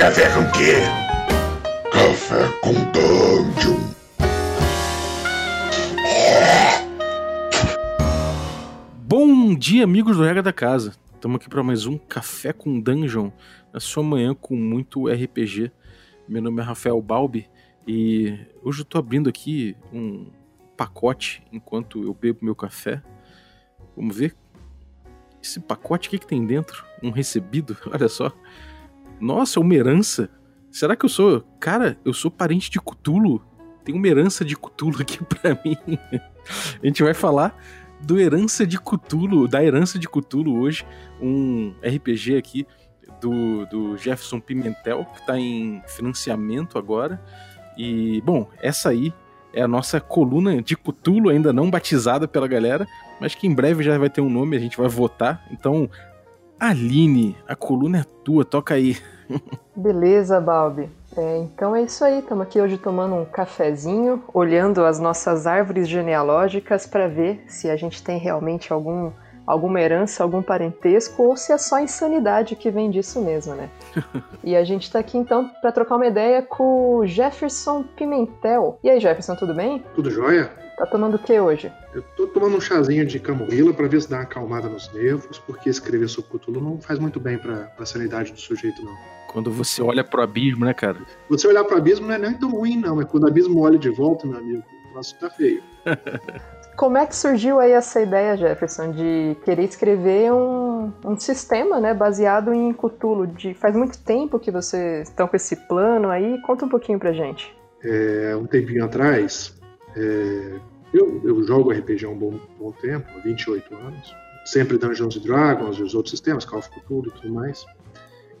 Café com quê? Café com Dungeon. Bom dia, amigos do Regra da Casa. Estamos aqui para mais um Café com Dungeon, na sua manhã com muito RPG. Meu nome é Rafael Balbi e hoje eu tô abrindo aqui um pacote enquanto eu bebo meu café. Vamos ver esse pacote, o que, que tem dentro? Um recebido? Olha só. Nossa, é uma herança. Será que eu sou. Cara, eu sou parente de Cutulo? Tem uma herança de Cutulo aqui pra mim. A gente vai falar do Herança de Cutulo, da Herança de Cutulo hoje, um RPG aqui do, do Jefferson Pimentel, que está em financiamento agora. E, bom, essa aí é a nossa coluna de Cutulo, ainda não batizada pela galera, mas que em breve já vai ter um nome, a gente vai votar. Então, Aline, a coluna é tua, toca aí. Beleza, Balbi. É, então é isso aí, estamos aqui hoje tomando um cafezinho, olhando as nossas árvores genealógicas para ver se a gente tem realmente algum, alguma herança, algum parentesco ou se é só insanidade que vem disso mesmo, né? e a gente está aqui então para trocar uma ideia com o Jefferson Pimentel. E aí, Jefferson, tudo bem? Tudo jóia? Tá tomando o que hoje? Eu tô tomando um chazinho de camomila para ver se dá uma acalmada nos nervos, porque escrever sobre Cthulhu não faz muito bem pra, pra sanidade do sujeito, não. Quando você olha pro abismo, né, cara? Você olhar pro abismo não é nem tão ruim, não, mas quando o abismo olha de volta, meu amigo, o nosso tá feio. Como é que surgiu aí essa ideia, Jefferson, de querer escrever um, um sistema, né, baseado em Cthulhu? De, faz muito tempo que vocês estão com esse plano aí, conta um pouquinho pra gente. É, um tempinho atrás, é, eu, eu, jogo RPG há um bom, bom tempo, há 28 anos, sempre Dungeons Dragons e os outros sistemas, Call of Cthulhu e tudo mais.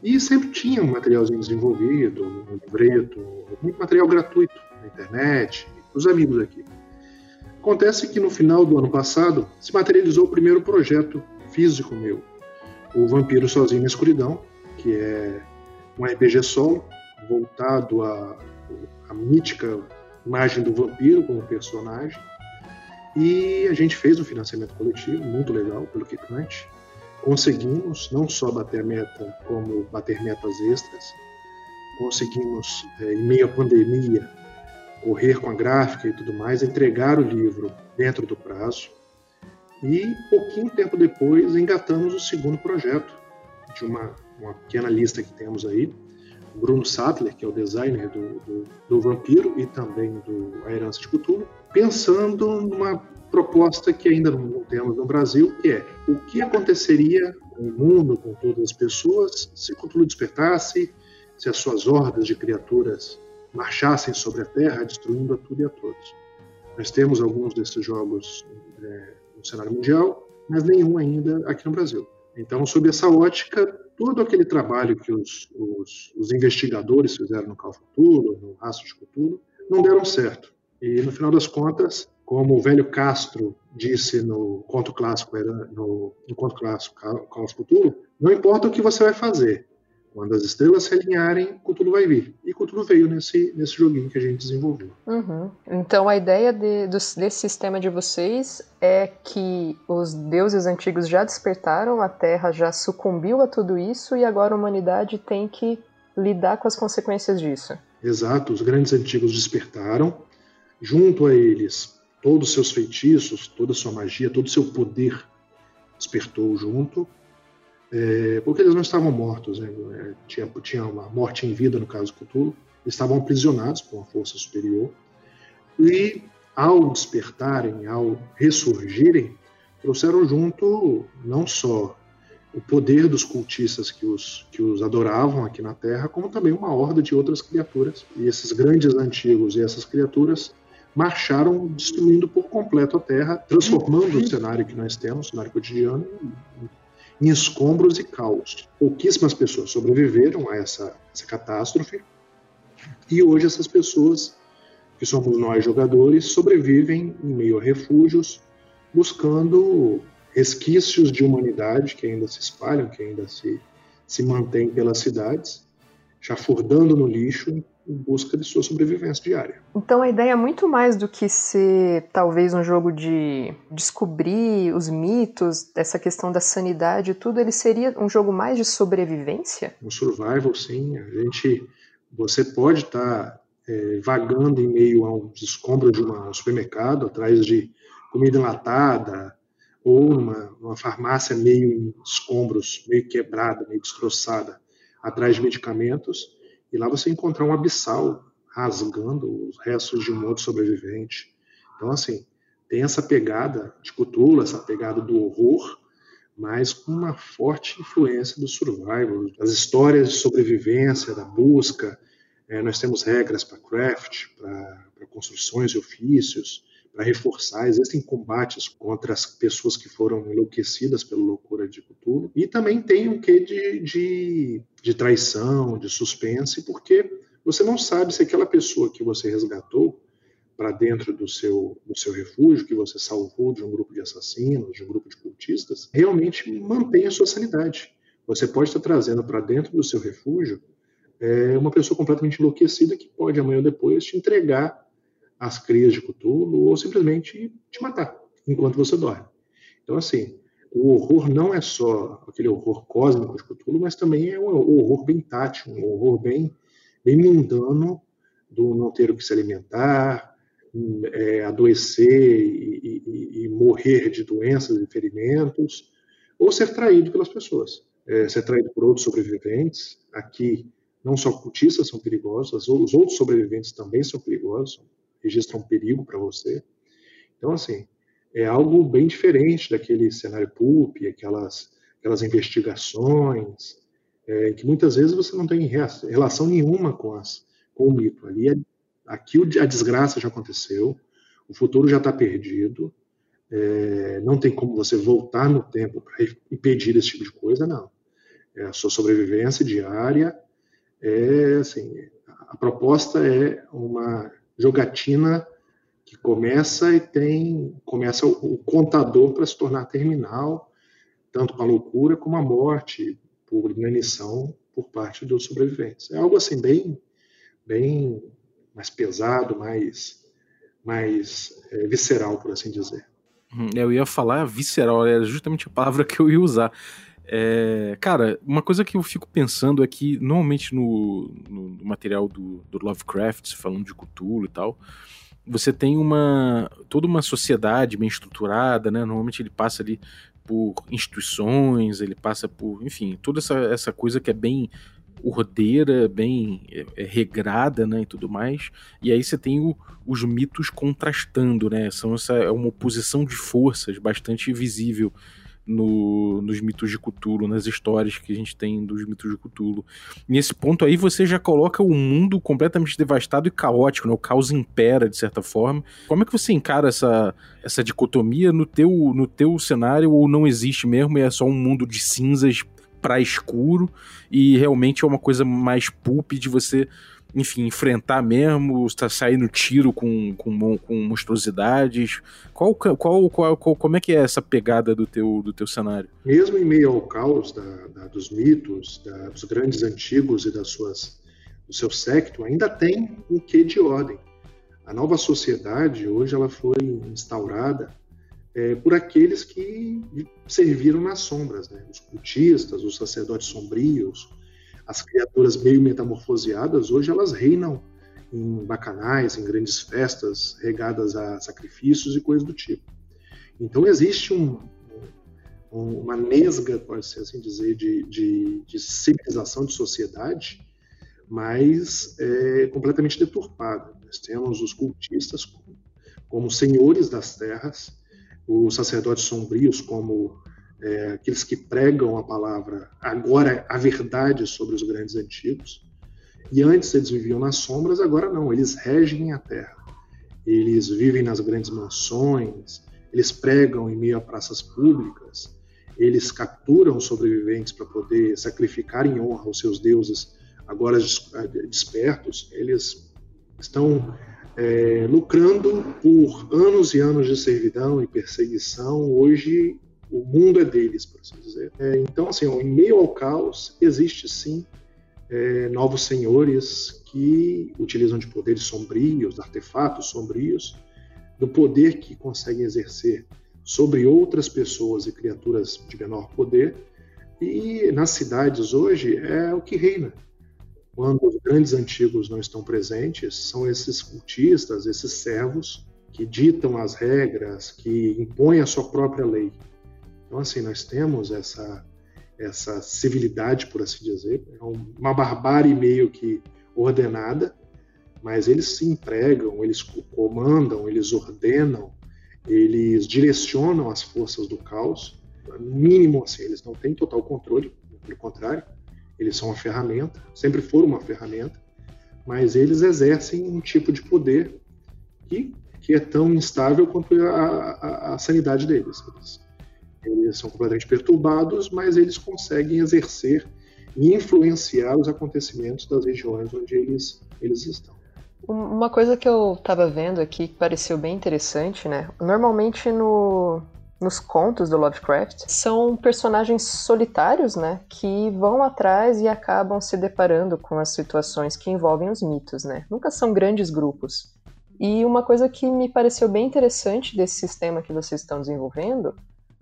E sempre tinha um materialzinho desenvolvido, um livreto, muito material gratuito na internet, os amigos aqui. Acontece que no final do ano passado se materializou o primeiro projeto físico meu, o Vampiro Sozinho na Escuridão, que é um RPG solo voltado à, à mítica imagem do vampiro como personagem. E a gente fez um financiamento coletivo muito legal pelo Kikante. Conseguimos não só bater a meta, como bater metas extras. Conseguimos, é, em meio à pandemia, correr com a gráfica e tudo mais, entregar o livro dentro do prazo. E pouquinho tempo depois engatamos o segundo projeto de uma, uma pequena lista que temos aí. Bruno Sattler, que é o designer do, do, do Vampiro e também do A Herança de Cthulhu, pensando numa proposta que ainda não temos no Brasil, que é o que aconteceria com o mundo, com todas as pessoas, se Cthulhu despertasse, se as suas hordas de criaturas marchassem sobre a Terra, destruindo a tudo e a todos. Nós temos alguns desses jogos é, no cenário mundial, mas nenhum ainda aqui no Brasil. Então, sob essa ótica, todo aquele trabalho que os, os, os investigadores fizeram no Call no Rastro de Cthulhu, não deram certo. E, no final das contas, como o velho Castro disse no conto clássico, no, no conto clássico Call of Cthulhu, não importa o que você vai fazer, quando as estrelas se alinharem, Cthulhu vai vir. E Cthulhu veio nesse, nesse joguinho que a gente desenvolveu. Uhum. Então a ideia de, desse sistema de vocês é que os deuses antigos já despertaram, a Terra já sucumbiu a tudo isso e agora a humanidade tem que lidar com as consequências disso. Exato, os grandes antigos despertaram, junto a eles todos os seus feitiços, toda a sua magia, todo o seu poder despertou junto é, porque eles não estavam mortos, né? É, tinha, tinha uma morte em vida no caso do Cthulhu, eles estavam aprisionados por uma força superior, e ao despertarem, ao ressurgirem, trouxeram junto não só o poder dos cultistas que os, que os adoravam aqui na Terra, como também uma horda de outras criaturas. E esses grandes antigos e essas criaturas marcharam destruindo por completo a Terra, transformando o cenário que nós temos, o cenário cotidiano, em escombros e caos. Pouquíssimas pessoas sobreviveram a essa, essa catástrofe e hoje essas pessoas, que somos nós jogadores, sobrevivem em meio a refúgios, buscando resquícios de humanidade que ainda se espalham, que ainda se, se mantêm pelas cidades, chafurdando no lixo, em busca de sua sobrevivência diária. Então a ideia é muito mais do que ser talvez um jogo de descobrir os mitos, dessa questão da sanidade e tudo, ele seria um jogo mais de sobrevivência? Um survival, sim. A gente, você pode estar tá, é, vagando em meio a uns escombros de um supermercado, atrás de comida enlatada, ou numa, numa farmácia meio em escombros, meio quebrada, meio destroçada, atrás de medicamentos, e lá você encontrar um abissal rasgando os restos de um outro sobrevivente. Então, assim, tem essa pegada de Cthulhu, essa pegada do horror, mas com uma forte influência do survival, das histórias de sobrevivência, da busca. É, nós temos regras para craft, para construções e ofícios, para reforçar. Existem combates contra as pessoas que foram enlouquecidas pela loucura de Cthulhu. E também tem um quê de, de, de traição, de suspense, porque você não sabe se aquela pessoa que você resgatou para dentro do seu, do seu refúgio, que você salvou de um grupo de assassinos, de um grupo de cultistas, realmente mantém a sua sanidade. Você pode estar trazendo para dentro do seu refúgio é, uma pessoa completamente enlouquecida que pode amanhã ou depois te entregar as crias de Cthulhu ou simplesmente te matar enquanto você dorme. Então, assim, o horror não é só aquele horror cósmico de Cthulhu, mas também é um horror bem tátil, um horror bem, bem mundano do não ter o que se alimentar, é, adoecer e, e, e, morrer de doenças e ferimentos, ou ser traído pelas pessoas. É, ser traído por outros sobreviventes. Aqui, não só cultistas são perigosos, os outros sobreviventes também são perigosos, registram um perigo para você. Então, assim, é algo bem diferente daquele cenário pulp, aquelas, aquelas investigações, é, que muitas vezes você não tem relação nenhuma com, as, com o mito. Ali, é, aqui a desgraça já aconteceu, o futuro já está perdido, é, não tem como você voltar no tempo para impedir esse tipo de coisa, não. É a sua sobrevivência diária é assim, a proposta é uma jogatina que começa e tem começa o, contador para se tornar terminal, tanto com a loucura como a morte por inanição por parte dos sobreviventes. É algo assim bem bem mais pesado, mais mais é, visceral, por assim dizer. Uhum, eu ia falar visceral, era justamente a palavra que eu ia usar. É, cara, uma coisa que eu fico pensando é que normalmente no, no material do, do Lovecraft, falando de Cthulhu e tal, você tem uma toda uma sociedade bem estruturada, né? Normalmente ele passa ali por instituições, ele passa por, enfim, toda essa, essa coisa que é bem ordeira, bem é, é, regrada, né, e tudo mais. E aí você tem o, os mitos contrastando, né? São essa é uma oposição de forças bastante visível no, nos mitos de Cthulhu, nas histórias que a gente tem dos mitos de Cthulhu. Nesse ponto aí você já coloca o mundo completamente devastado e caótico, né? o caos impera de certa forma. Como é que você encara essa, essa dicotomia no teu, no teu cenário ou não existe mesmo e é só um mundo de cinzas para escuro e realmente é uma coisa mais pulp de você enfim, enfrentar mesmo, tá saindo tiro com, com, com monstruosidades? Qual, qual, qual, qual, como é que é essa pegada do teu, do teu cenário? Mesmo em meio ao caos da, da, dos mitos, da, dos grandes antigos e das suas, do seu secto, ainda tem um quê de ordem. A nova sociedade, hoje, ela foi instaurada é, por aqueles que serviram nas sombras, né? os cultistas, os sacerdotes sombrios, as criaturas meio metamorfoseadas, hoje elas reinam em bacanais, em grandes festas regadas a sacrifícios e coisas do tipo. Então existe um, um, uma nesga, pode ser assim dizer, de, de, de civilização, de sociedade, mas é completamente deturpada. Nós temos os cultistas como, como senhores das terras, os sacerdotes sombrios como é, aqueles que pregam a palavra, agora a verdade sobre os grandes antigos. E antes eles viviam nas sombras, agora não, eles regem a terra. Eles vivem nas grandes mansões, eles pregam em meio a praças públicas, eles capturam sobreviventes para poder sacrificar em honra aos seus deuses, agora despertos, eles estão é, lucrando por anos e anos de servidão e perseguição, hoje o mundo é deles, por assim dizer. É, então, assim, em meio ao caos, existe sim é, novos senhores que utilizam de poderes sombrios, artefatos sombrios, do poder que conseguem exercer sobre outras pessoas e criaturas de menor poder. E nas cidades hoje é o que reina. Quando os grandes antigos não estão presentes, são esses cultistas, esses servos que ditam as regras, que impõem a sua própria lei. Então, assim, nós temos essa, essa civilidade, por assim dizer, é uma barbárie meio que ordenada, mas eles se empregam, eles comandam, eles ordenam, eles direcionam as forças do caos. Mínimo, assim, eles não têm total controle, pelo contrário, eles são uma ferramenta, sempre foram uma ferramenta, mas eles exercem um tipo de poder que, que é tão instável quanto a, a, a sanidade deles. Eles, são completamente perturbados, mas eles conseguem exercer e influenciar os acontecimentos das regiões onde eles, eles estão. Uma coisa que eu estava vendo aqui que pareceu bem interessante, né? Normalmente no, nos contos do Lovecraft são personagens solitários, né? Que vão atrás e acabam se deparando com as situações que envolvem os mitos, né? Nunca são grandes grupos. E uma coisa que me pareceu bem interessante desse sistema que vocês estão desenvolvendo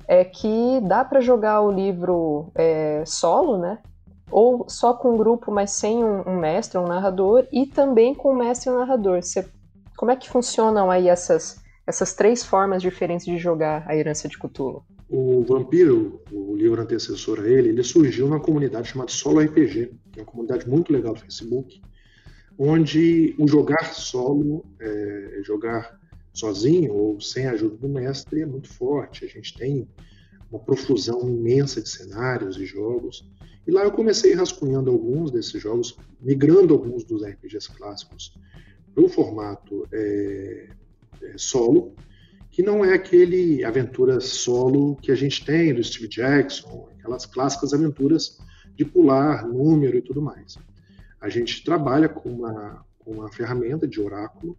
é que dá para jogar o livro é, solo, né? Ou só com um grupo, mas sem um, um, mestre, um narrador, e também com o mestre e o narrador. Você, como é que funcionam aí essas, essas três formas diferentes de jogar a herança de Cthulhu? O Vampiro, o livro antecessor a ele, ele surgiu numa comunidade chamada Solo RPG, que é uma comunidade muito legal do Facebook, onde o jogar solo, é, jogar sozinho ou sem a ajuda do mestre é muito forte. A gente tem uma profusão imensa de cenários e jogos. E lá eu comecei rascunhando alguns desses jogos, migrando alguns dos RPGs clássicos para o formato é, é, solo, que não é aquele aventura solo que a gente tem do Steve Jackson, aquelas clássicas aventuras de pular número e tudo mais. A gente trabalha com uma, com uma ferramenta de oráculo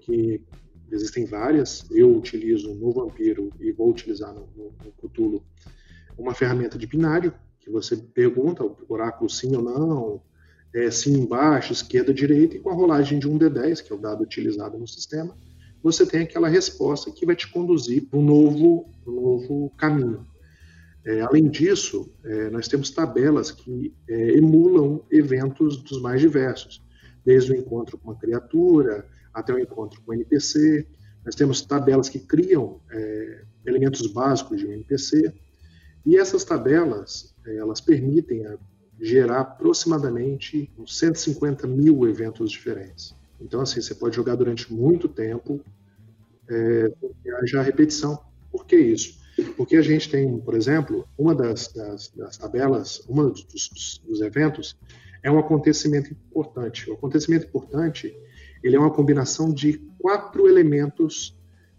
que existem várias. Eu utilizo no Vampiro e vou utilizar no, no, no Cthulhu uma ferramenta de binário, que você pergunta o oráculo sim ou não, é, sim embaixo, esquerda, direita, e com a rolagem de um D10, que é o dado utilizado no sistema, você tem aquela resposta que vai te conduzir para um novo, um novo caminho. É, além disso, é, nós temos tabelas que é, emulam eventos dos mais diversos, desde o encontro com uma criatura, até o encontro com o NPC. Nós temos tabelas que criam é, elementos básicos de um NPC. E essas tabelas, é, elas permitem a, gerar aproximadamente uns 150 mil eventos diferentes. Então, assim, você pode jogar durante muito tempo, é, haja repetição. Por que isso? Porque a gente tem, por exemplo, uma das, das, das tabelas, um dos, dos, dos, eventos é um acontecimento importante. O acontecimento importante ele é uma combinação de quatro elementos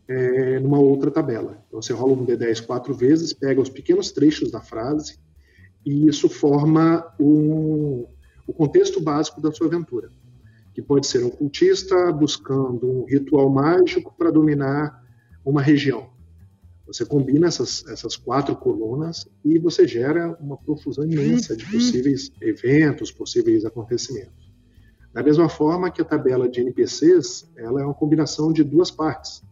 é, numa outra tabela. Então você rola um D10 quatro vezes, pega os pequenos trechos da frase e isso forma um, o contexto básico da sua aventura, que pode ser um cultista buscando um ritual mágico para dominar uma região. Você combina essas, essas quatro colunas e você gera uma profusão imensa de possíveis eventos, possíveis acontecimentos. Da mesma forma que a tabela de NPCs, ela é uma combinação de duas partes.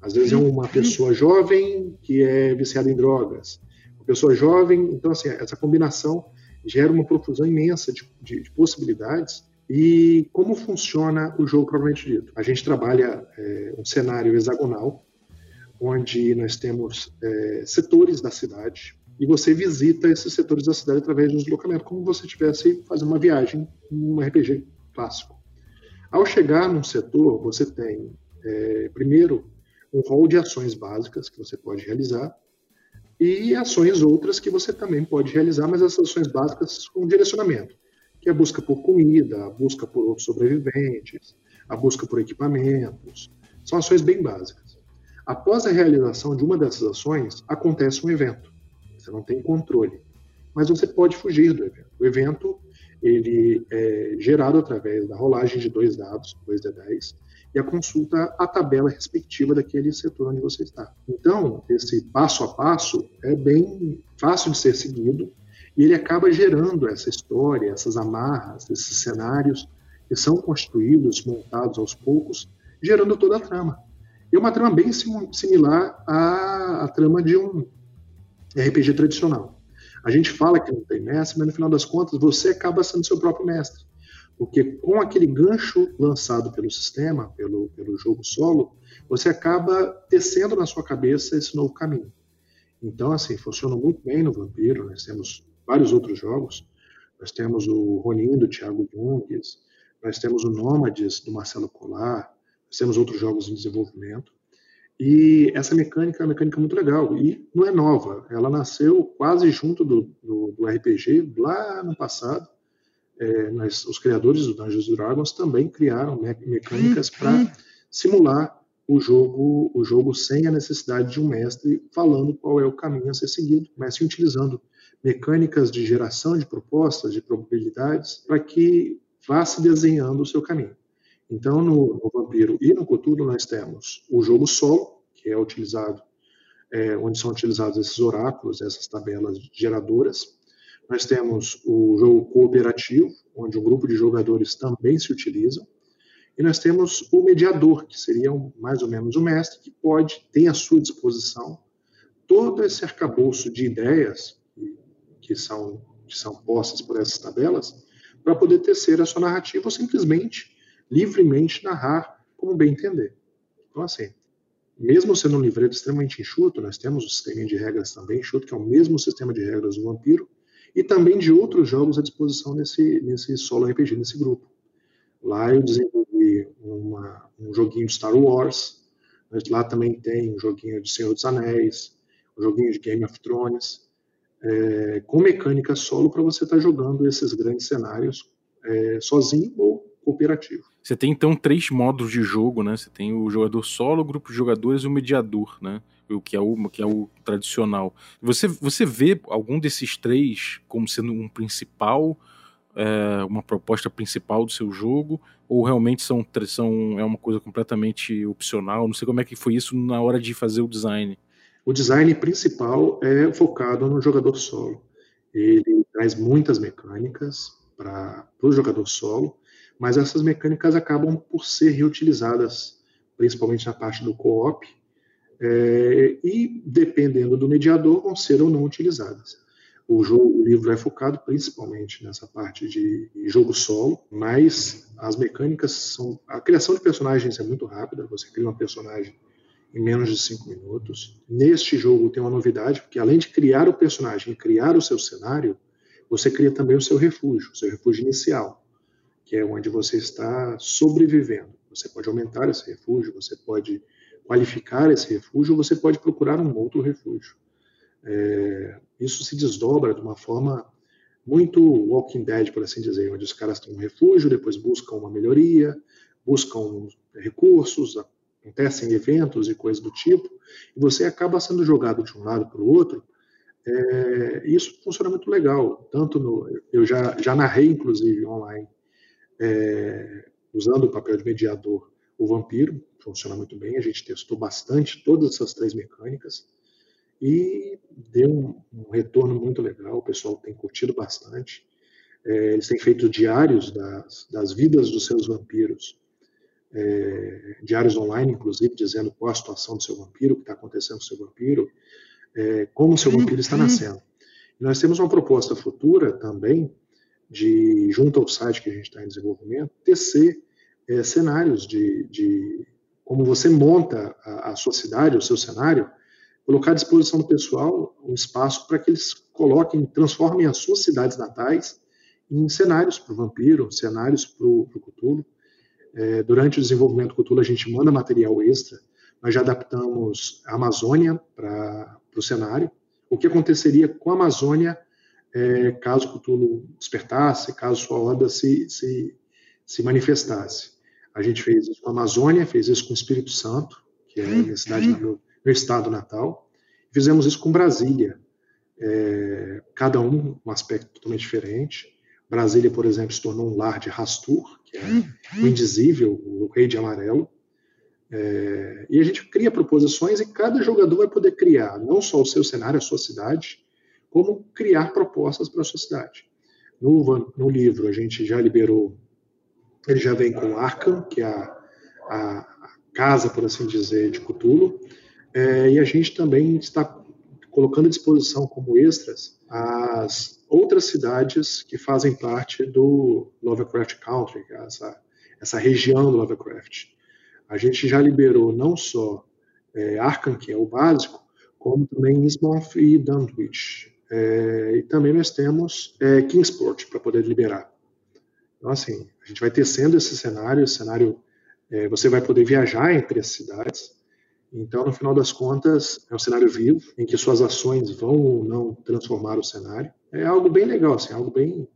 Às vezes é uma pessoa jovem que é viciada em drogas, uma pessoa jovem, então assim, essa combinação gera uma profusão imensa de, de, de possibilidades. E como funciona o jogo propriamente dito? A gente trabalha é, um cenário hexagonal, onde nós temos é, setores da cidade, e você visita esses setores da cidade através de um deslocamento, como se você estivesse fazendo uma viagem num RPG clássico. Ao chegar num setor, você tem, é, primeiro, um rol de ações básicas que você pode realizar e ações outras que você também pode realizar, mas essas ações básicas com direcionamento, que é a busca por comida, a busca por outros sobreviventes, a busca por equipamentos. São ações bem básicas. Após a realização de uma dessas ações, acontece um evento. Você não tem controle, mas você pode fugir do evento. O evento ele é gerado através da rolagem de dois dados, 2D10, e a consulta à tabela respectiva daquele setor onde você está. Então, esse passo a passo é bem fácil de ser seguido E ele acaba gerando essa história, essas amarras, esses cenários que são construídos, montados aos poucos, gerando toda a trama. É uma trama bem sim, similar à, à trama de um RPG tradicional. A gente fala que não tem mestre, mas no final das contas você acaba sendo seu próprio mestre. Porque com aquele gancho lançado pelo sistema, pelo, pelo jogo solo, você acaba tecendo na sua cabeça esse novo caminho. Então, assim, funciona muito bem no Vampiro. Nós temos vários outros jogos. Nós temos o Ronin, do Thiago Junges. Nós temos o Nômades, do Marcelo Colar. Nós temos outros jogos em desenvolvimento. E essa mecânica é uma mecânica muito legal. E não é nova. Ela nasceu quase junto do, do, do RPG lá no passado. É, nós, os criadores do Dungeons Dragons também criaram me mecânicas para uhum. simular o jogo, o jogo sem a necessidade de um mestre falando qual é o caminho a ser seguido, mas sim utilizando mecânicas de geração de propostas, de probabilidades, para que vá se desenhando o seu caminho. Então, no, no Vampiro e no Cthulhu, nós temos o jogo solo, que é utilizado, é, onde são utilizados esses oráculos, essas tabelas geradoras. Nós temos o jogo cooperativo, onde um grupo de jogadores também se utilizam. E nós temos o mediador, que seria um, mais ou menos o mestre, que pode ter à sua disposição todo esse arcabouço de ideias que são, que são postas por essas tabelas, para poder tecer a sua narrativa ou simplesmente, livremente narrar como bem entender. Então, assim, mesmo sendo um livreto extremamente enxuto, nós temos o sistema de regras também enxuto, que é o mesmo sistema de regras do Vampiro, e também de outros jogos à disposição nesse, nesse solo RPG, nesse grupo. Lá eu desenvolvi uma, um joguinho de Star Wars, mas lá também tem um joguinho de Senhor dos Anéis, um joguinho de Game of Thrones, é, com mecânica solo para você estar tá jogando esses grandes cenários é, sozinho ou cooperativo. Você tem então três modos de jogo, né? Você tem o jogador solo, o grupo de jogadores e o mediador, né? O que é o, que é o tradicional. Você, você vê algum desses três como sendo um principal é, uma proposta principal do seu jogo ou realmente são, são é uma coisa completamente opcional? Não sei como é que foi isso na hora de fazer o design. O design principal é focado no jogador solo. Ele traz muitas mecânicas para o jogador solo, mas essas mecânicas acabam por ser reutilizadas, principalmente na parte do co-op, é, e dependendo do mediador, vão ser ou não utilizadas. O, jogo, o livro é focado principalmente nessa parte de jogo solo, mas as mecânicas são. A criação de personagens é muito rápida, você cria uma personagem em menos de cinco minutos. Neste jogo tem uma novidade, porque além de criar o personagem e criar o seu cenário, você cria também o seu refúgio, o seu refúgio inicial, que é onde você está sobrevivendo. Você pode aumentar esse refúgio, você pode qualificar esse refúgio, você pode procurar um outro refúgio. É, isso se desdobra de uma forma muito Walking Dead, por assim dizer, onde os caras têm um refúgio, depois buscam uma melhoria, buscam recursos, acontecem eventos e coisas do tipo, e você acaba sendo jogado de um lado para o outro. É, isso funciona muito legal. Tanto no, eu já, já narrei, inclusive, online, é, usando o papel de mediador, o vampiro, funciona muito bem. A gente testou bastante todas essas três mecânicas e deu um, um retorno muito legal. O pessoal tem curtido bastante. É, eles têm feito diários das, das vidas dos seus vampiros, é, diários online, inclusive, dizendo qual a situação do seu vampiro, o que está acontecendo com o seu vampiro, é, como o seu vampiro está uhum. nascendo. E nós temos uma proposta futura também, de junto ao site que a gente está em desenvolvimento, tecer é, cenários de, de, como você monta a, a sua cidade, o seu cenário, colocar à disposição do pessoal um espaço para que eles coloquem, transformem as suas cidades natais em cenários para o vampiro, cenários para o Cthulhu. É, durante o desenvolvimento do Cthulhu, a gente manda material extra. Nós já adaptamos a Amazônia para o cenário. O que aconteceria com a Amazônia é, caso Cthulhu despertasse, caso sua horda se, se, se manifestasse. A gente fez isso com a Amazônia, fez isso com o Espírito Santo, que é a minha cidade uhum meu estado natal. Fizemos isso com Brasília, é, cada um um aspecto totalmente diferente. Brasília, por exemplo, se tornou um lar de Rastur, que é o indizível, o rei de amarelo. É, e a gente cria proposições e cada jogador vai poder criar não só o seu cenário, a sua cidade, como criar propostas para a sociedade. No, no livro, a gente já liberou, ele já vem com Arkham, que é a, a, casa, por assim dizer, de Cthulhu, é, e a gente também está colocando à disposição como extras as outras cidades que fazem parte do Lovecraft Country, é essa, essa região do Lovecraft. A gente já liberou não só é, Arkham, que é o básico, como também Innsmouth e Dunwich. É, e também nós temos é, Kingsport para poder liberar. Então, assim, a gente vai tecendo esse cenário, esse cenário, é, você vai poder viajar entre as cidades. Então, no final das contas, é um cenário vivo, em que suas ações vão ou não transformar o cenário. É algo bem legal, assim, algo bem,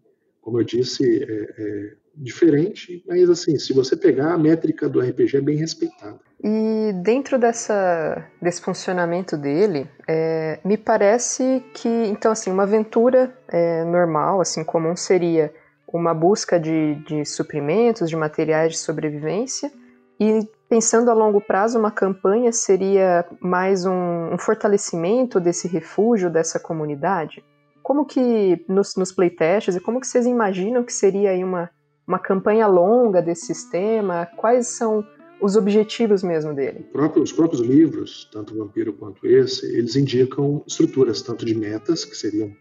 como eu disse, é, é diferente, mas assim, se você pegar a métrica do RPG é bem respeitada. E dentro dessa, desse funcionamento dele, é, me parece que, então assim, uma aventura é, normal, assim, comum seria uma busca de, de suprimentos, de materiais de sobrevivência, e pensando a longo prazo, uma campanha seria mais um, um fortalecimento desse refúgio, dessa comunidade? Como que, nos, nos playtests, e como que vocês imaginam que seria aí uma uma campanha longa desse sistema? Quais são os objetivos mesmo dele? os próprios livros, tanto o Vampiro quanto esse, eles indicam estruturas tanto de metas, que seriam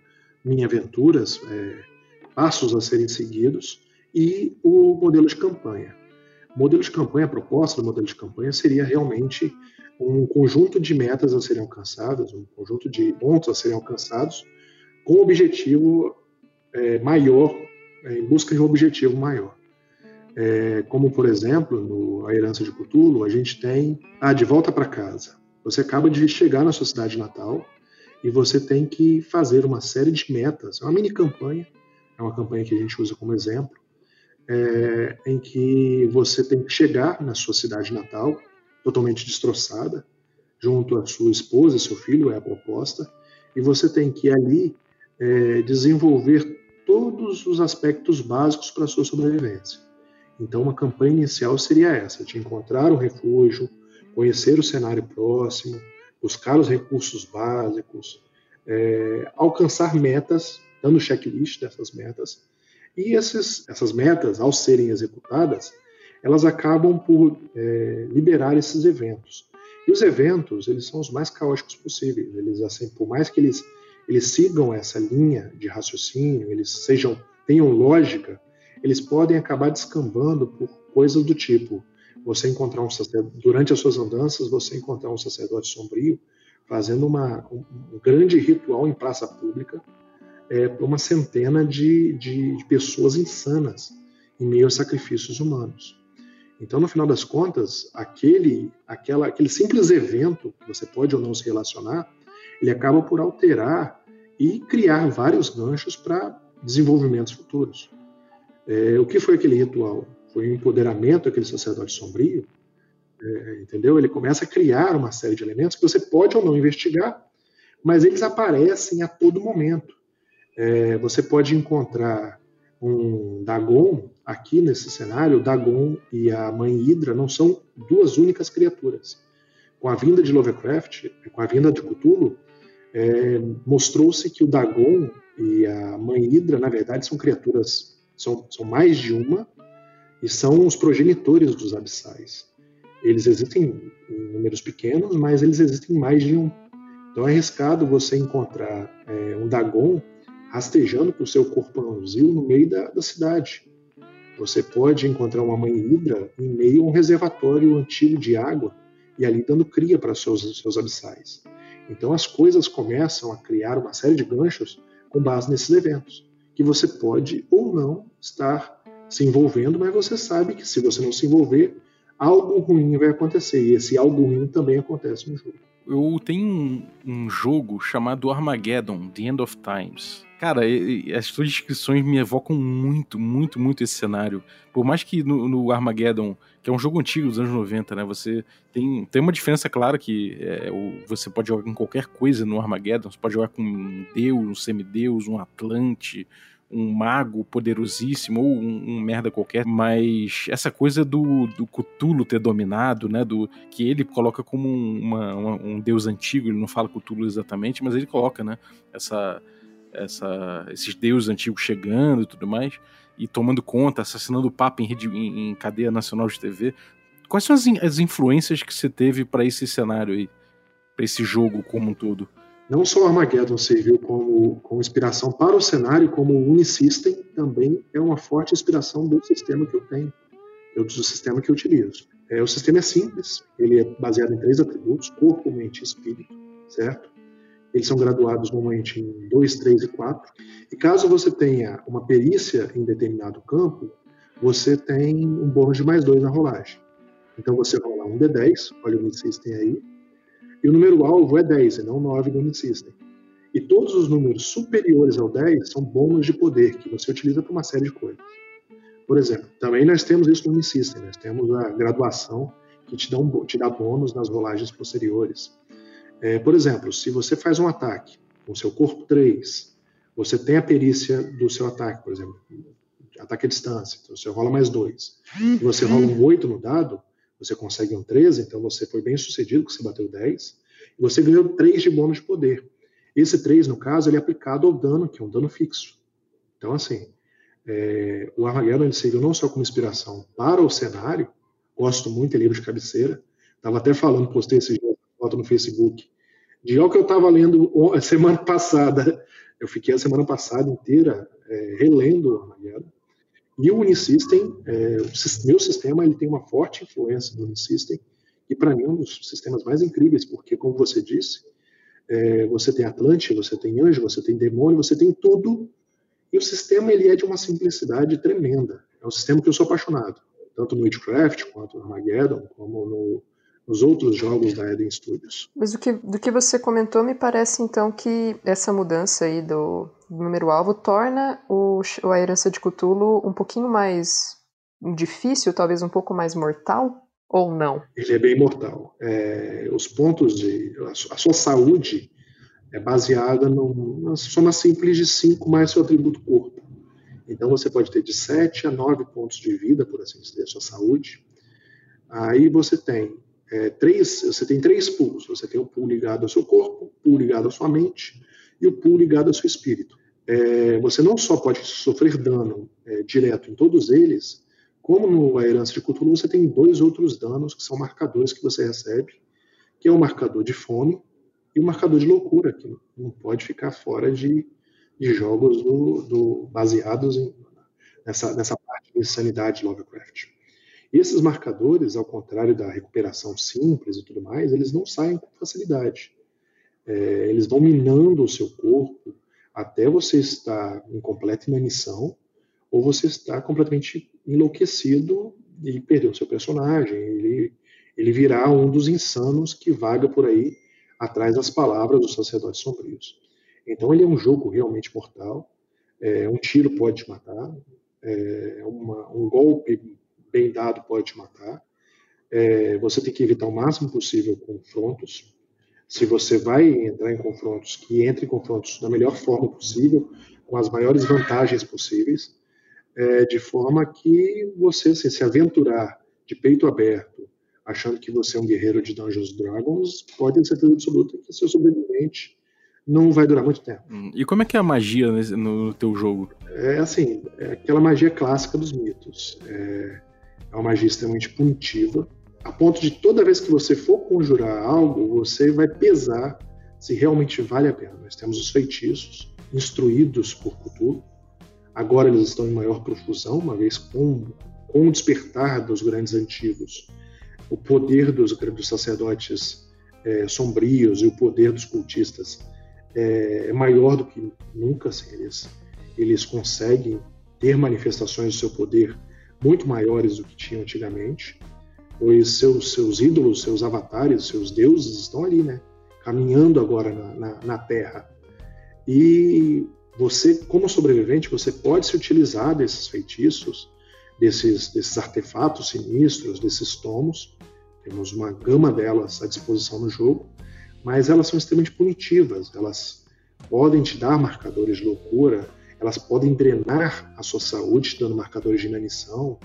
mini-aventuras, é, passos a serem seguidos, e o modelo de campanha. O modelo de campanha, a proposta do modelo de campanha seria realmente um conjunto de metas a serem alcançadas, um conjunto de pontos a serem alcançados, com um objetivo é, maior em busca de um objetivo maior. É, como, por exemplo, no A Herança de Cthulhu, a gente tem a ah, De Volta para Casa. Você acaba de chegar na sua cidade natal e você tem que fazer uma série de metas. É uma mini campanha, é uma campanha que a gente usa como exemplo, é, em que você tem que chegar na sua cidade natal totalmente destroçada, junto à sua esposa e seu filho, é a proposta, e você tem que ali é, desenvolver todos os aspectos básicos para a sua sobrevivência. Então, uma campanha inicial seria essa: de encontrar um refúgio, conhecer o cenário próximo, buscar os recursos básicos, é, alcançar metas, dando checklist dessas metas. E esses, essas metas, ao serem executadas, elas acabam por é, liberar esses eventos. E os eventos, eles são os mais caóticos possíveis. Eles, assim, por mais que eles eles sigam essa linha de raciocínio, eles sejam tenham lógica, eles podem acabar descambando por coisas do tipo você encontrar um sacerdote, durante as suas andanças, você encontrar um sacerdote sombrio fazendo uma, um, grande ritual em praça pública é, para uma centena de, de, de pessoas insanas em meio a sacrifícios humanos. Então, no final das contas, aquele, aquela, aquele simples evento, que você pode ou não se relacionar, ele acaba por alterar e criar vários ganchos para desenvolvimentos futuros. É, o que foi aquele ritual? Foi o empoderamento daquele sacerdote sombrio, é, entendeu? Ele começa a criar uma série de elementos que você pode ou não investigar, mas eles aparecem a todo momento. É, você pode encontrar um Dagon aqui nesse cenário. O Dagon e a Mãe Hidra não são duas únicas criaturas. Com a vinda de Lovecraft, com a vinda de Cthulhu, é, mostrou-se que o Dagon e a Mãe Hidra, na verdade, são criaturas, são, são mais de uma, e são os progenitores dos abissais. Eles existem em números pequenos, mas eles existem mais de um. Então é arriscado você encontrar é, um Dagon rastejando por seu corpãozinho no meio da, da cidade. Você pode encontrar uma mãe hidra em meio a um reservatório antigo de água e ali dando cria para seus, seus abissais. Então as coisas começam a criar uma série de ganchos com base nesses eventos, que você pode ou não estar se envolvendo, mas você sabe que se você não se envolver, algo ruim vai acontecer. E esse algo ruim também acontece no jogo. Eu tenho um, um jogo chamado Armageddon, The End of Times. Cara, as suas descrições me evocam muito, muito, muito esse cenário. Por mais que no, no, Armageddon, que é um jogo antigo dos anos 90, né? Você tem, tem uma diferença clara que é, você pode jogar com qualquer coisa no Armageddon. Você pode jogar com um deus, um semideus, um atlante, um mago poderosíssimo ou um, um, merda qualquer, mas essa coisa do, do Cthulhu ter dominado, né, do que ele coloca como uma, uma, um deus antigo, ele não fala Cthulhu exatamente, mas ele coloca, né, essa essa, esses deuses antigos chegando e tudo mais, e tomando conta, assassinando o Papa em, em, em cadeia nacional de TV. Quais são as, as influências que você teve para esse cenário aí, para esse jogo como um todo? Não só Armageddon serviu como, como inspiração para o cenário, como o Unisystem também é uma forte inspiração do sistema que eu tenho, do sistema que eu utilizo. É, o sistema é simples, ele é baseado em três atributos, corpo, mente e espírito, certo? Eles são graduados normalmente em 2, 3 e 4. E caso você tenha uma perícia em determinado campo, você tem um bônus de mais 2 na rolagem. Então você rola um D10, olha o Unisystem aí, e o número alvo é 10, e não 9 do Unisystem. E todos os números superiores ao 10 são bônus de poder, que você utiliza para uma série de coisas. Por exemplo, também nós temos isso no Unisystem, nós temos a graduação que te dá, te dá bônus nas rolagens posteriores. É, por exemplo, se você faz um ataque com seu corpo 3, você tem a perícia do seu ataque, por exemplo, ataque à distância, então você rola mais 2. E você rola um 8 no dado, você consegue um 13, então você foi bem sucedido, que você bateu 10, e você ganhou 3 de bônus de poder. Esse 3, no caso, ele é aplicado ao dano, que é um dano fixo. Então, assim, é, o Armageddon serviu não só como inspiração para o cenário, gosto muito, é livro de cabeceira, estava até falando, postei esse foto no Facebook, de algo que eu estava lendo semana passada, eu fiquei a semana passada inteira é, relendo o Armageddon, e o Unisystem, é, o meu sistema, ele tem uma forte influência do Unisystem, e para mim é um dos sistemas mais incríveis, porque, como você disse, é, você tem Atlante, você tem Anjo, você tem Demônio, você tem tudo, e o sistema ele é de uma simplicidade tremenda. É um sistema que eu sou apaixonado, tanto no Witchcraft, quanto no Armageddon, como no, nos outros jogos da Eden Studios. Mas do que, do que você comentou, me parece então que essa mudança aí do, número-alvo torna o, a herança de Cthulhu um pouquinho mais difícil, talvez um pouco mais mortal, ou não? Ele é bem mortal. É, os pontos de. A sua saúde é baseada numa soma simples de 5 mais seu atributo corpo. Então você pode ter de 7 a 9 pontos de vida, por assim dizer, a sua saúde. Aí você tem é, três, você tem três pools. Você tem o pool ligado ao seu corpo, o pool ligado à sua mente e o pool ligado ao seu espírito. É, você não só pode sofrer dano é, direto em todos eles, como no A Herança de Cthulhu você tem dois outros danos que são marcadores que você recebe, que é o marcador de fome e o marcador de loucura, que não pode ficar fora de, de jogos do, do, baseados em, nessa, nessa parte de insanidade de Lovecraft. Esses marcadores, ao contrário da recuperação simples e tudo mais, eles não saem com facilidade. É, eles vão minando o seu corpo até você estar em completa inanição ou você estar completamente enlouquecido e perder o seu personagem. Ele, ele virá um dos insanos que vaga por aí atrás das palavras dos sacerdotes sombrios. Então ele é um jogo realmente mortal. É, um tiro pode te matar, é, uma, um golpe bem dado pode te matar. É, você tem que evitar o máximo possível confrontos. Se você vai entrar em confrontos, que entre em confrontos da melhor forma possível, com as maiores vantagens possíveis, é, de forma que você assim, se aventurar de peito aberto, achando que você é um guerreiro de Dungeons Dragons, pode ter certeza absoluta que seu sobrevivente não vai durar muito tempo. Hum, e como é que é a magia no teu jogo? É assim, é aquela magia clássica dos mitos. É, é uma magia extremamente punitiva, a ponto de toda vez que você for conjurar algo, você vai pesar se realmente vale a pena. Nós temos os feitiços instruídos por Cthulhu. Agora eles estão em maior profusão, uma vez com, com o despertar dos grandes antigos, o poder dos, dos sacerdotes é, sombrios e o poder dos cultistas é, é maior do que nunca. Assim, eles, eles conseguem ter manifestações do seu poder muito maiores do que tinham antigamente, pois seus, seus ídolos, seus avatares, seus deuses estão ali, né? Caminhando agora na, na, na Terra. E você, como sobrevivente, você pode se utilizar desses feitiços, desses, desses artefatos sinistros, desses tomos. Temos uma gama delas à disposição no jogo, mas elas são extremamente punitivas. Elas podem te dar marcadores de loucura, elas podem drenar a sua saúde, dando marcadores de inanição.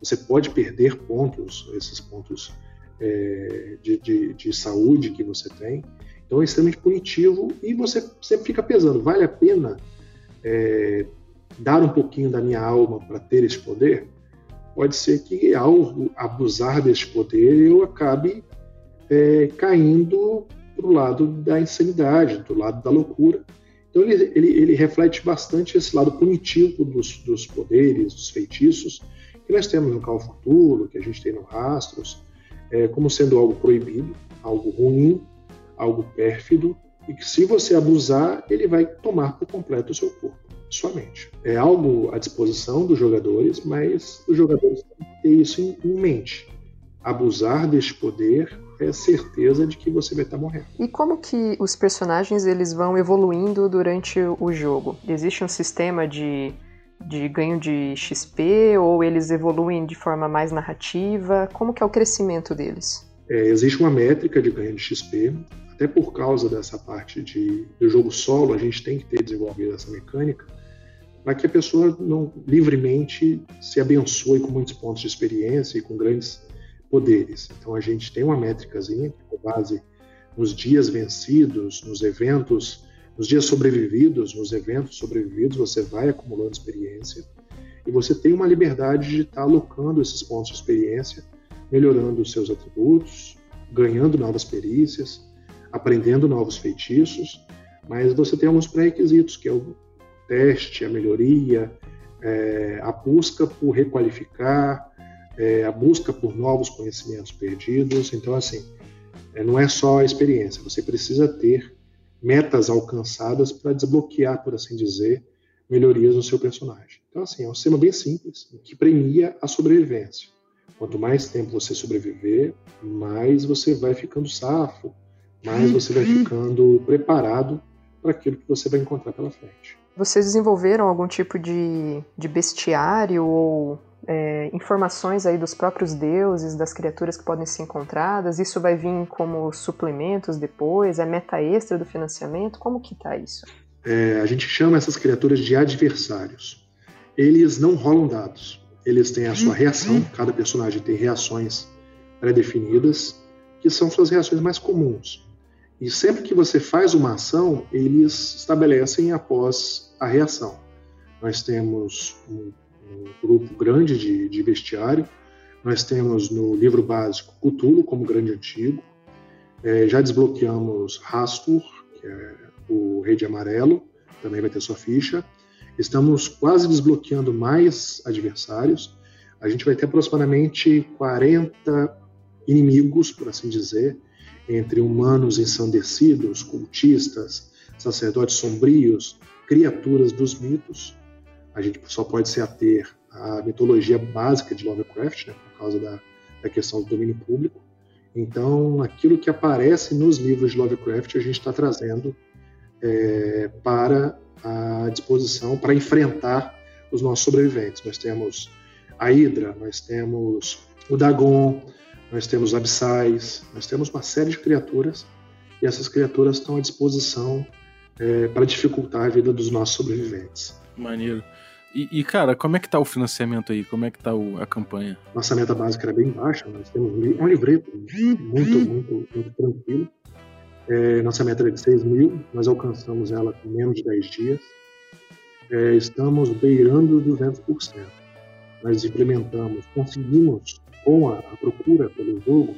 Você pode perder pontos, esses pontos é, de, de, de, saúde que você tem. Então é extremamente punitivo e você sempre fica pesando. Vale a pena é, dar um pouquinho da minha alma para ter esse poder, pode ser que ao abusar desse poder eu acabe é, caindo para o lado da insanidade, do lado da loucura. Então ele, ele, ele reflete bastante esse lado punitivo dos, dos, poderes, dos feitiços, que nós temos no Call Futuro, que a gente tem no Rastros, é, como sendo algo proibido, algo ruim, algo pérfido, e que se você abusar, ele vai tomar por completo o seu corpo, sua mente. É algo à disposição dos jogadores, mas os jogadores têm que ter isso em, em mente. Abusar deste poder é certeza de que você vai estar morrendo. E como que os personagens eles vão evoluindo durante o jogo? Existe um sistema de, de ganho de XP ou eles evoluem de forma mais narrativa? Como que é o crescimento deles? É, existe uma métrica de ganho de XP, até por causa dessa parte de, do jogo solo, a gente tem que ter desenvolvido essa mecânica para que a pessoa não livremente se abençoe com muitos pontos de experiência e com grandes poderes. Então a gente tem uma métricazinha com base nos dias vencidos, nos eventos, nos dias sobrevividos, nos eventos sobrevividos, você vai acumulando experiência e você tem uma liberdade de estar alocando esses pontos de experiência, melhorando os seus atributos, ganhando novas perícias, aprendendo novos feitiços, mas você tem alguns pré-requisitos, que é o teste, a melhoria, é, a busca por requalificar, é, a busca por novos conhecimentos perdidos. Então, assim, é, não é só a experiência, você precisa ter metas alcançadas para desbloquear, por assim dizer, melhorias no seu personagem. Então, assim, é um sistema bem simples, que premia a sobrevivência. Quanto mais tempo você sobreviver, mais você vai ficando safo, mais você vai uhum. ficando preparado para aquilo que você vai encontrar pela frente. Vocês desenvolveram algum tipo de, de bestiário ou é, informações aí dos próprios deuses, das criaturas que podem ser encontradas? Isso vai vir como suplementos depois? É meta extra do financiamento? Como que tá isso? É, a gente chama essas criaturas de adversários. Eles não rolam dados. Eles têm a sua reação. Cada personagem tem reações pré-definidas, que são suas reações mais comuns. E sempre que você faz uma ação, eles estabelecem após a reação. Nós temos um um grupo grande de, de bestiário. Nós temos no livro básico Cthulhu como grande antigo. É, já desbloqueamos Rastur, que é o Rei de Amarelo, também vai ter sua ficha. Estamos quase desbloqueando mais adversários. A gente vai ter aproximadamente 40 inimigos, por assim dizer, entre humanos ensandecidos, cultistas, sacerdotes sombrios, criaturas dos mitos a gente só pode se ater à mitologia básica de Lovecraft, né, por causa da, da questão do domínio público. Então, aquilo que aparece nos livros de Lovecraft, a gente está trazendo é, para a disposição, para enfrentar os nossos sobreviventes. Nós temos a Hydra, nós temos o Dagon, nós temos abissais, nós temos uma série de criaturas e essas criaturas estão à disposição é, para dificultar a vida dos nossos sobreviventes. Maneiro. E, e, cara, como é que tá o financiamento aí? Como é que tá o, a campanha? Nossa meta básica era bem baixa, nós temos um livreto muito, muito, muito tranquilo. É, nossa meta era de 6 mil, nós alcançamos ela com menos de 10 dias. É, estamos beirando 200%. Nós implementamos, conseguimos, com a, a procura pelo jogo,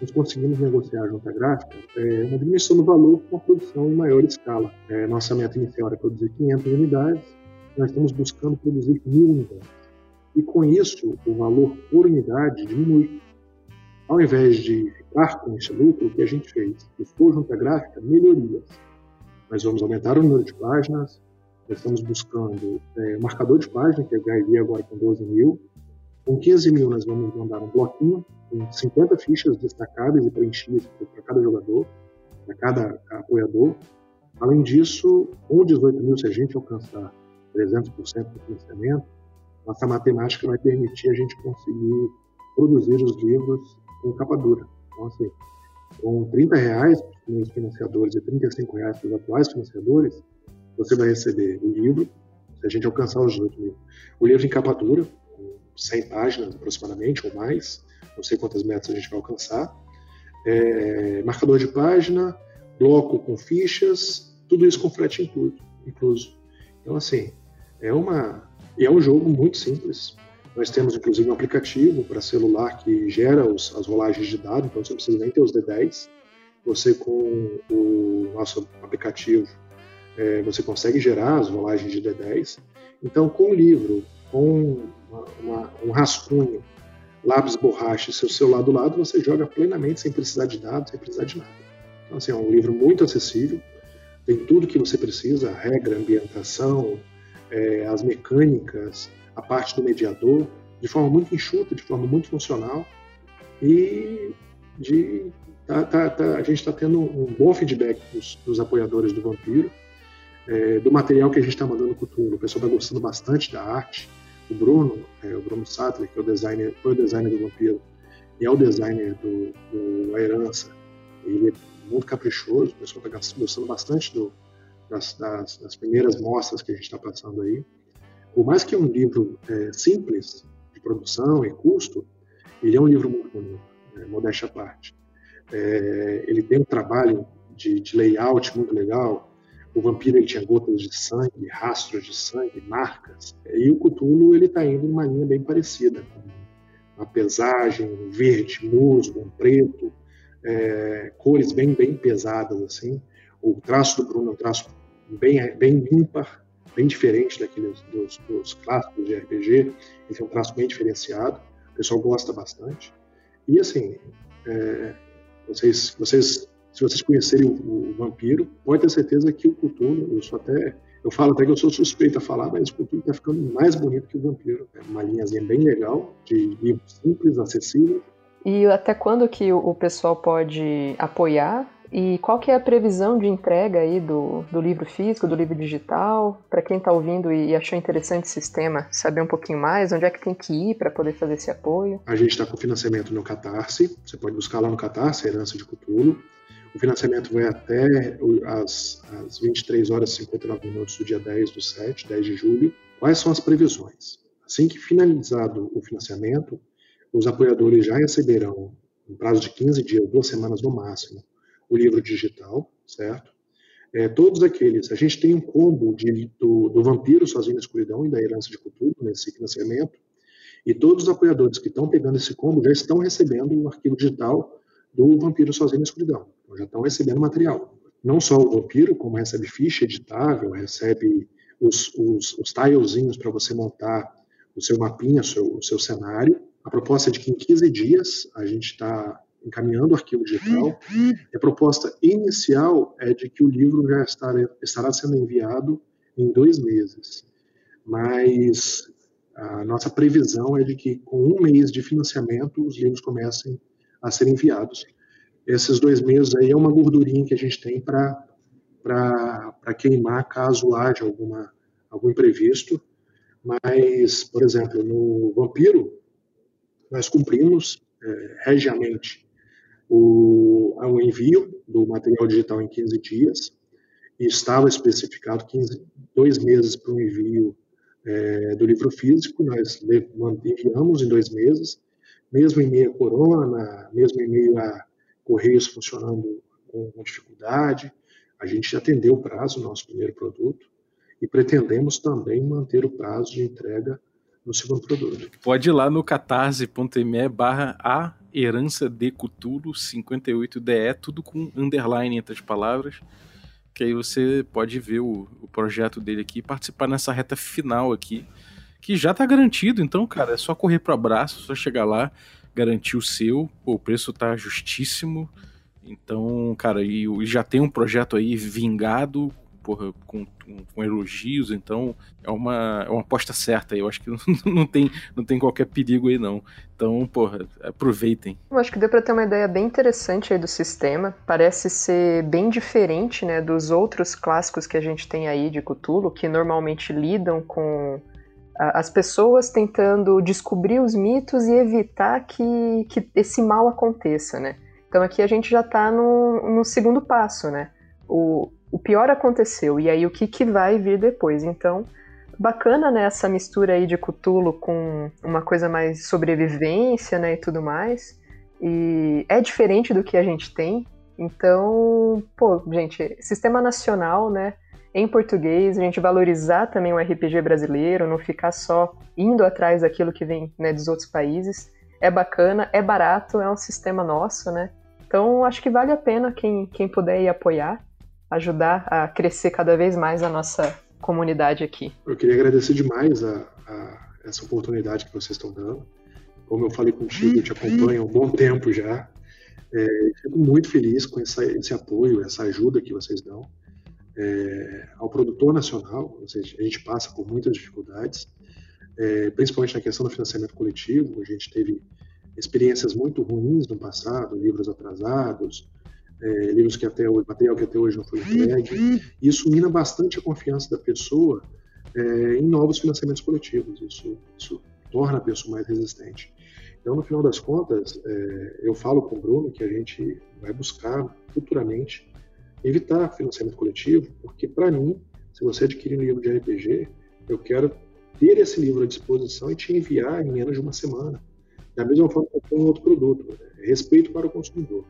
nós conseguimos negociar junto à gráfica é, uma diminuição do valor com a produção em maior escala. É, nossa meta inicial era produzir 500 unidades, nós estamos buscando produzir mil unidades. E com isso, o valor por unidade diminui. Ao invés de ficar com esse lucro, o que a gente fez? Buscou junto à gráfica melhorias. Nós vamos aumentar o número de páginas, nós estamos buscando é, marcador de página, que é agora com 12 mil. Com 15 mil, nós vamos mandar um bloquinho com 50 fichas destacáveis e preenchidas para cada jogador, para cada apoiador. Além disso, com 18 mil, se a gente alcançar 300% do financiamento, nossa matemática vai permitir a gente conseguir produzir os livros com capa dura. Então, assim, com 30 reais para os financiadores e 35 reais para os atuais financiadores, você vai receber o livro, se a gente alcançar os 18 mil. O livro em capa dura, com 100 páginas aproximadamente, ou mais, não sei quantas metas a gente vai alcançar, é, marcador de página, bloco com fichas, tudo isso com frete incluso. Então, assim, é, uma, é um jogo muito simples. Nós temos, inclusive, um aplicativo para celular que gera os, as rolagens de dados, então você não precisa nem ter os D10. Você, com o nosso aplicativo, é, você consegue gerar as rolagens de D10. Então, com o livro, com uma, uma, um rascunho, lápis, borracha e seu celular do lado, você joga plenamente sem precisar de dados, sem precisar de nada. Então, assim, é um livro muito acessível, tem tudo que você precisa, regra, ambientação, é, as mecânicas, a parte do mediador, de forma muito enxuta, de forma muito funcional, e de, tá, tá, tá, a gente está tendo um bom feedback dos, dos apoiadores do Vampiro, é, do material que a gente está mandando para o Cthulhu. O pessoal está gostando bastante da arte, o Bruno, é, o Bruno Sattler, que é o designer, foi o designer do Vampiro, e é o designer do, do A Herança, ele é muito caprichoso, o pessoal está gostando bastante do, das, das, das, primeiras mostras que a gente está passando aí. Por mais que um livro é, simples de produção e custo, ele é um livro muito bonito, né, modéstia à parte. É, ele tem um trabalho de, de layout muito legal, o vampiro ele tinha gotas de sangue, rastros de sangue, marcas. E o Cthulhu ele está indo numa linha bem parecida, uma pesagem, um verde, musgo, um preto, é, cores bem bem pesadas assim. O traço do Bruno é um traço bem bem ímpar, bem diferente daqueles dos, dos clássicos de RPG. Ele tem um traço bem diferenciado. O pessoal gosta bastante. E assim, é, vocês vocês se vocês conhecerem o, o, vampiro, pode ter certeza que o Cthulhu, eu sou até, eu falo até que eu sou suspeito a falar, mas o Cthulhu está ficando mais bonito que o vampiro. É uma linhazinha bem legal, de livro simples, acessível. E até quando que o pessoal pode apoiar e qual que é a previsão de entrega aí do, do livro físico, do livro digital? Para quem está ouvindo e achou interessante o sistema, saber um pouquinho mais, onde é que tem que ir para poder fazer esse apoio? A gente está com financiamento no Catarse, você pode buscar lá no Catarse, Herança de Cthulhu. O financiamento vai até as, as 23 horas e 59 minutos do dia 10 do 7, 10 de julho. Quais são as previsões? Assim que finalizado o financiamento, os apoiadores já receberão, no prazo de 15 dias, duas semanas no máximo, o livro digital, certo? É, todos aqueles, a gente tem um combo de, do, do Vampiro Sozinho na Escuridão e da Herança de Cultura nesse financiamento, e todos os apoiadores que estão pegando esse combo já estão recebendo um arquivo digital do Vampiro Sozinho na Escuridão. Então, já estão recebendo material. Não só o Vampiro, como recebe ficha editável, recebe os, os, os tilezinhos para você montar o seu mapinha, o seu, o seu cenário. A proposta é de que em 15 dias a gente está encaminhando o arquivo digital. A proposta inicial é de que o livro já estará, estará sendo enviado em dois meses. Mas a nossa previsão é de que com um mês de financiamento os livros comecem a ser enviados. Esses dois meses aí é uma gordurinha que a gente tem para queimar caso haja alguma, algum imprevisto. Mas, por exemplo, no Vampiro, nós cumprimos é, regiamente o, o envio do material digital em 15 dias e estava especificado 15, dois meses para o envio é, do livro físico, nós enviamos em dois meses, mesmo em meio a corona, mesmo em meio a correios funcionando com, dificuldade, a gente atendeu o prazo nosso primeiro produto e pretendemos também manter o prazo de entrega no segundo produto. Pode ir lá no catarse.me barra herança de Cthulhu 58DE, tudo com underline entre as palavras, que aí você pode ver o, o projeto dele aqui participar nessa reta final aqui, que já está garantido, então, cara, é só correr para o abraço, só chegar lá, garantir o seu, Pô, o preço tá justíssimo, então, cara, e já tem um projeto aí vingado, porra, com, com, elogios, então é uma, é uma aposta certa. Eu acho que não, tem, não tem qualquer perigo aí, não. Então, porra, aproveitem. Eu acho que deu para ter uma ideia bem interessante aí do sistema. Parece ser bem diferente, né, dos outros clássicos que a gente tem aí de Cthulhu, que normalmente lidam com as pessoas tentando descobrir os mitos e evitar que, que esse mal aconteça, né? Então aqui a gente já está no, no segundo passo, né? O, o pior aconteceu, e aí o que, que vai vir depois? Então, bacana, né, essa mistura aí de Cthulhu com uma coisa mais sobrevivência, né, e tudo mais. E é diferente do que a gente tem. Então, pô, gente, sistema nacional, né, em português, a gente valorizar também o RPG brasileiro, não ficar só indo atrás daquilo que vem né, dos outros países. É bacana, é barato, é um sistema nosso, né? Então acho que vale a pena quem, quem puder ir apoiar, ajudar a crescer cada vez mais a nossa comunidade aqui. Eu queria agradecer demais a, a essa oportunidade que vocês estão dando. Como eu falei contigo, eu te acompanho há um bom tempo já. É, fico muito feliz com essa, esse apoio, essa ajuda que vocês dão é, ao produtor nacional. Ou seja, a gente passa por muitas dificuldades, é, principalmente na questão do financiamento coletivo. A gente teve experiências muito ruins no passado, livros atrasados, é, livros que até hoje, material que até hoje não foi entregue. Isso mina bastante a confiança da pessoa é, em novos financiamentos coletivos. Isso, isso torna a pessoa mais resistente. Então, no final das contas, é, eu falo com o Bruno que a gente vai buscar futuramente evitar financiamento coletivo, porque para mim, se você adquirir um livro de RPG, eu quero ter esse livro à disposição e te enviar em menos de uma semana. Da mesma forma que um outro produto, né? respeito para o consumidor.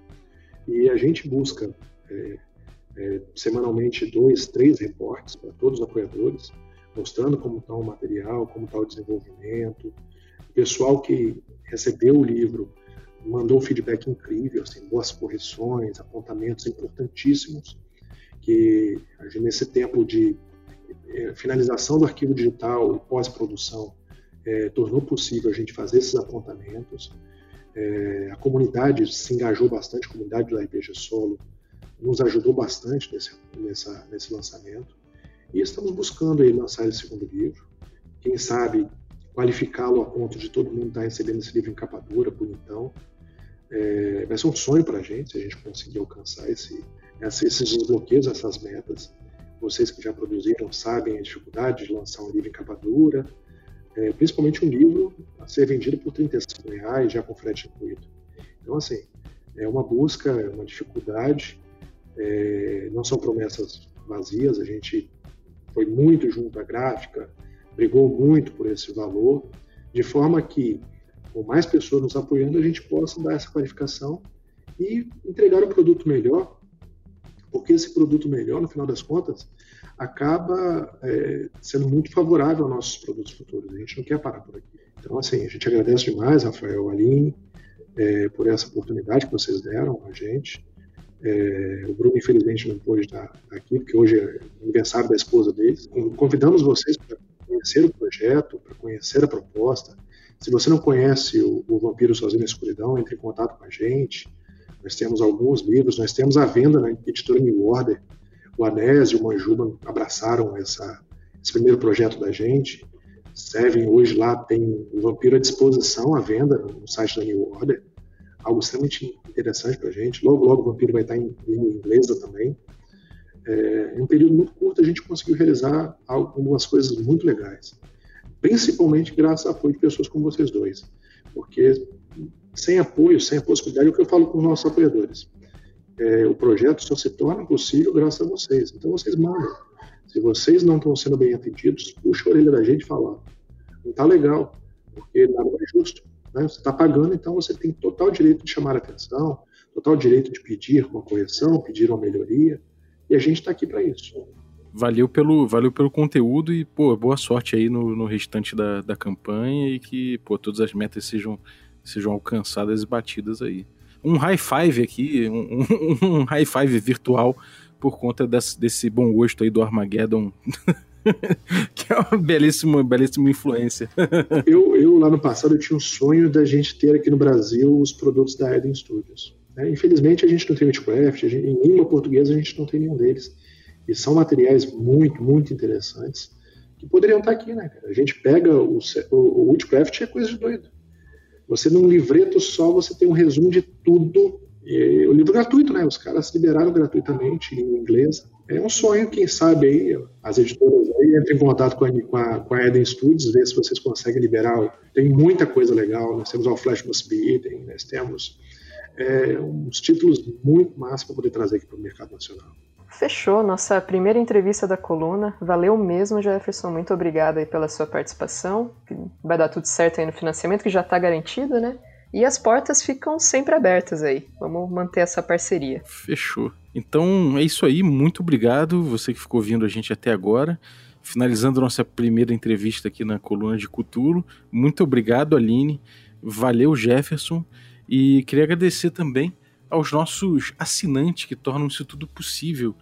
E a gente busca é, é, semanalmente dois, três reportes para todos os apoiadores, mostrando como está o material, como está o desenvolvimento. O pessoal que recebeu o livro mandou um feedback incrível, assim, boas correções, apontamentos importantíssimos, que nesse tempo de é, finalização do arquivo digital e pós-produção é, tornou possível a gente fazer esses apontamentos. É, a comunidade se engajou bastante, a comunidade do RPG Solo nos ajudou bastante nesse, nessa, nesse lançamento. E estamos buscando aí lançar esse segundo livro. Quem sabe qualificá-lo a ponto de todo mundo estar recebendo esse livro em capa dura, bonitão. É, vai ser um sonho para a gente se a gente conseguir alcançar esse, esses desbloqueios, essas metas. Vocês que já produziram sabem a dificuldade de lançar um livro em capa dura, é, principalmente um livro a ser vendido por 35 reais, já com frete incluído. Então, assim, é uma busca, é uma dificuldade, é, não são promessas vazias, a gente foi muito junto à gráfica, brigou muito por esse valor, de forma que, com mais pessoas nos apoiando, a gente possa dar essa qualificação e entregar um produto melhor, porque esse produto melhor, no final das contas, acaba é, sendo muito favorável aos nossos produtos futuros. A gente não quer parar por aqui. Então, assim, a gente agradece demais, Rafael, Aline, é, por essa oportunidade que vocês deram a gente. É, o Bruno, infelizmente, não pôde estar aqui, porque hoje é aniversário da esposa deles. Convidamos vocês para conhecer o projeto, para conhecer a proposta. Se você não conhece o, o, Vampiro Sozinho na Escuridão, entre em contato com a gente. Nós temos alguns livros, nós temos a venda na editora New Order. O Anésio e o Manjuba abraçaram essa, esse primeiro projeto da gente. Seven hoje lá tem o Vampiro à disposição à venda no site da New Order algo extremamente interessante para a gente. Logo, logo o Vampiro vai estar em língua inglesa também. É, em um período muito curto a gente conseguiu realizar algumas coisas muito legais, principalmente graças ao apoio de pessoas como vocês dois, porque sem apoio, sem a possibilidade, é o que eu falo com os nossos apoiadores. É, o projeto só se torna possível graças a vocês. Então vocês mandam. Se vocês não estão sendo bem atendidos, puxa a orelha da gente e fala, não está legal, porque nada é justo. Né? Você está pagando, então você tem total direito de chamar a atenção, total direito de pedir uma correção, pedir uma melhoria, e a gente está aqui para isso. Valeu pelo, valeu pelo conteúdo e, pô, boa sorte aí no, no restante da, da campanha e que, pô, todas as metas sejam, sejam alcançadas e batidas aí. Um high five aqui, um, um, um high five virtual por conta desse, desse bom gosto aí do Armageddon que é uma belíssima, belíssima influência. eu, eu, lá no passado, eu tinha um sonho da gente ter aqui no Brasil os produtos da Eden Studios. Né? Infelizmente, a gente não tem Witchcraft, gente, em língua portuguesa a gente não tem nenhum deles. E são materiais muito, muito interessantes que poderiam estar aqui, né? A gente pega o, o, o Witchcraft é coisa de doido. Você num livreto só, você tem um resumo de tudo. E, o livro gratuito, né? Os caras liberaram gratuitamente em inglês. É um sonho, quem sabe aí, as editoras aí entrem em contato com a, com a, com a Eden Studios, ver se vocês conseguem liberar. Tem muita coisa legal, nós temos o Flash Must Be Eaten, nós temos é, uns títulos muito massa para poder trazer aqui para o mercado nacional. Fechou, nossa primeira entrevista da coluna. Valeu mesmo, Jefferson. Muito obrigado aí pela sua participação. Vai dar tudo certo aí no financiamento, que já está garantido, né? E as portas ficam sempre abertas aí. Vamos manter essa parceria. Fechou. Então é isso aí. Muito obrigado, você que ficou ouvindo a gente até agora. Finalizando nossa primeira entrevista aqui na coluna de Cutulo. Muito obrigado, Aline. Valeu, Jefferson. E queria agradecer também aos nossos assinantes que tornam isso tudo possível.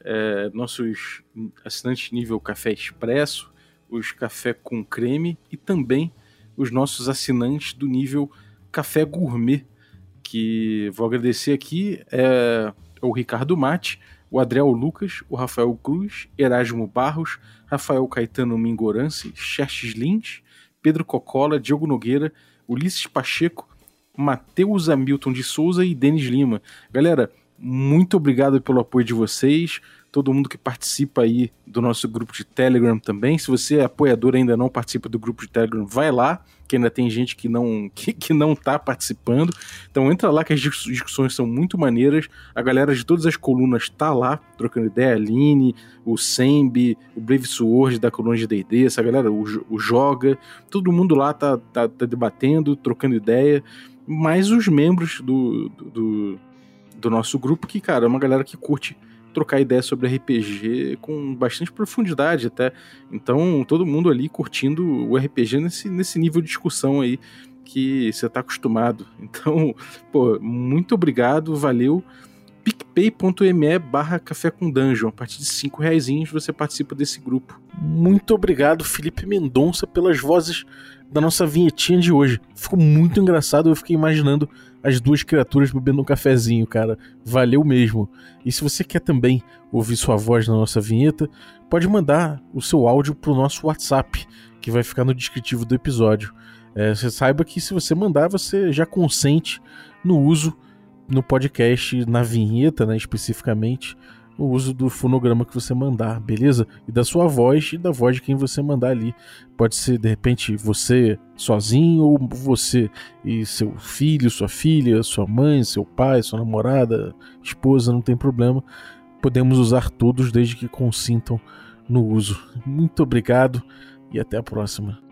É, nossos assinantes nível Café Expresso, os Café com Creme e também os nossos assinantes do nível Café Gourmet, que vou agradecer aqui é, o Ricardo Mate, o Adriel Lucas, o Rafael Cruz, Erasmo Barros, Rafael Caetano Mingorance, Xerxes Lins, Pedro Cocola, Diogo Nogueira, Ulisses Pacheco, Matheus Hamilton de Souza e Denis Lima. Galera, muito obrigado pelo apoio de vocês todo mundo que participa aí do nosso grupo de Telegram também. Se você é apoiador e ainda não participa do grupo de Telegram, vai lá, que ainda tem gente que não que, que não tá participando. Então entra lá que as discussões são muito maneiras. A galera de todas as colunas tá lá, trocando ideia. A Aline, o Sembi, o Brave Sword da coluna de D&D, essa galera, o, o Joga, todo mundo lá tá, tá, tá, debatendo, trocando ideia. Mais os membros do, do, do nosso grupo, que, cara, é uma galera que curte trocar ideia sobre RPG com bastante profundidade até. Então, todo mundo ali curtindo o RPG nesse, nesse nível de discussão aí que você está acostumado. Então, pô, muito obrigado, valeu. picpay.me barra café com dungeon. A partir de 5 reais você participa desse grupo. Muito obrigado, Felipe Mendonça, pelas vozes da nossa vinhetinha de hoje. Ficou muito engraçado, eu fiquei imaginando as duas criaturas bebendo um cafezinho, cara. Valeu mesmo. E se você quer também ouvir sua voz na nossa vinheta, pode mandar o seu áudio pro nosso WhatsApp, que vai ficar no descritivo do episódio. É, você saiba que se você mandar, você já consente no uso no podcast, na vinheta, né, especificamente, o uso do fonograma que você mandar, beleza? E da sua voz e da voz de quem você mandar ali. Pode ser, de repente, você sozinho, ou você e seu filho, sua filha, sua mãe, seu pai, sua namorada, esposa, não tem problema. Podemos usar todos desde que consintam no uso. Muito obrigado e até a próxima.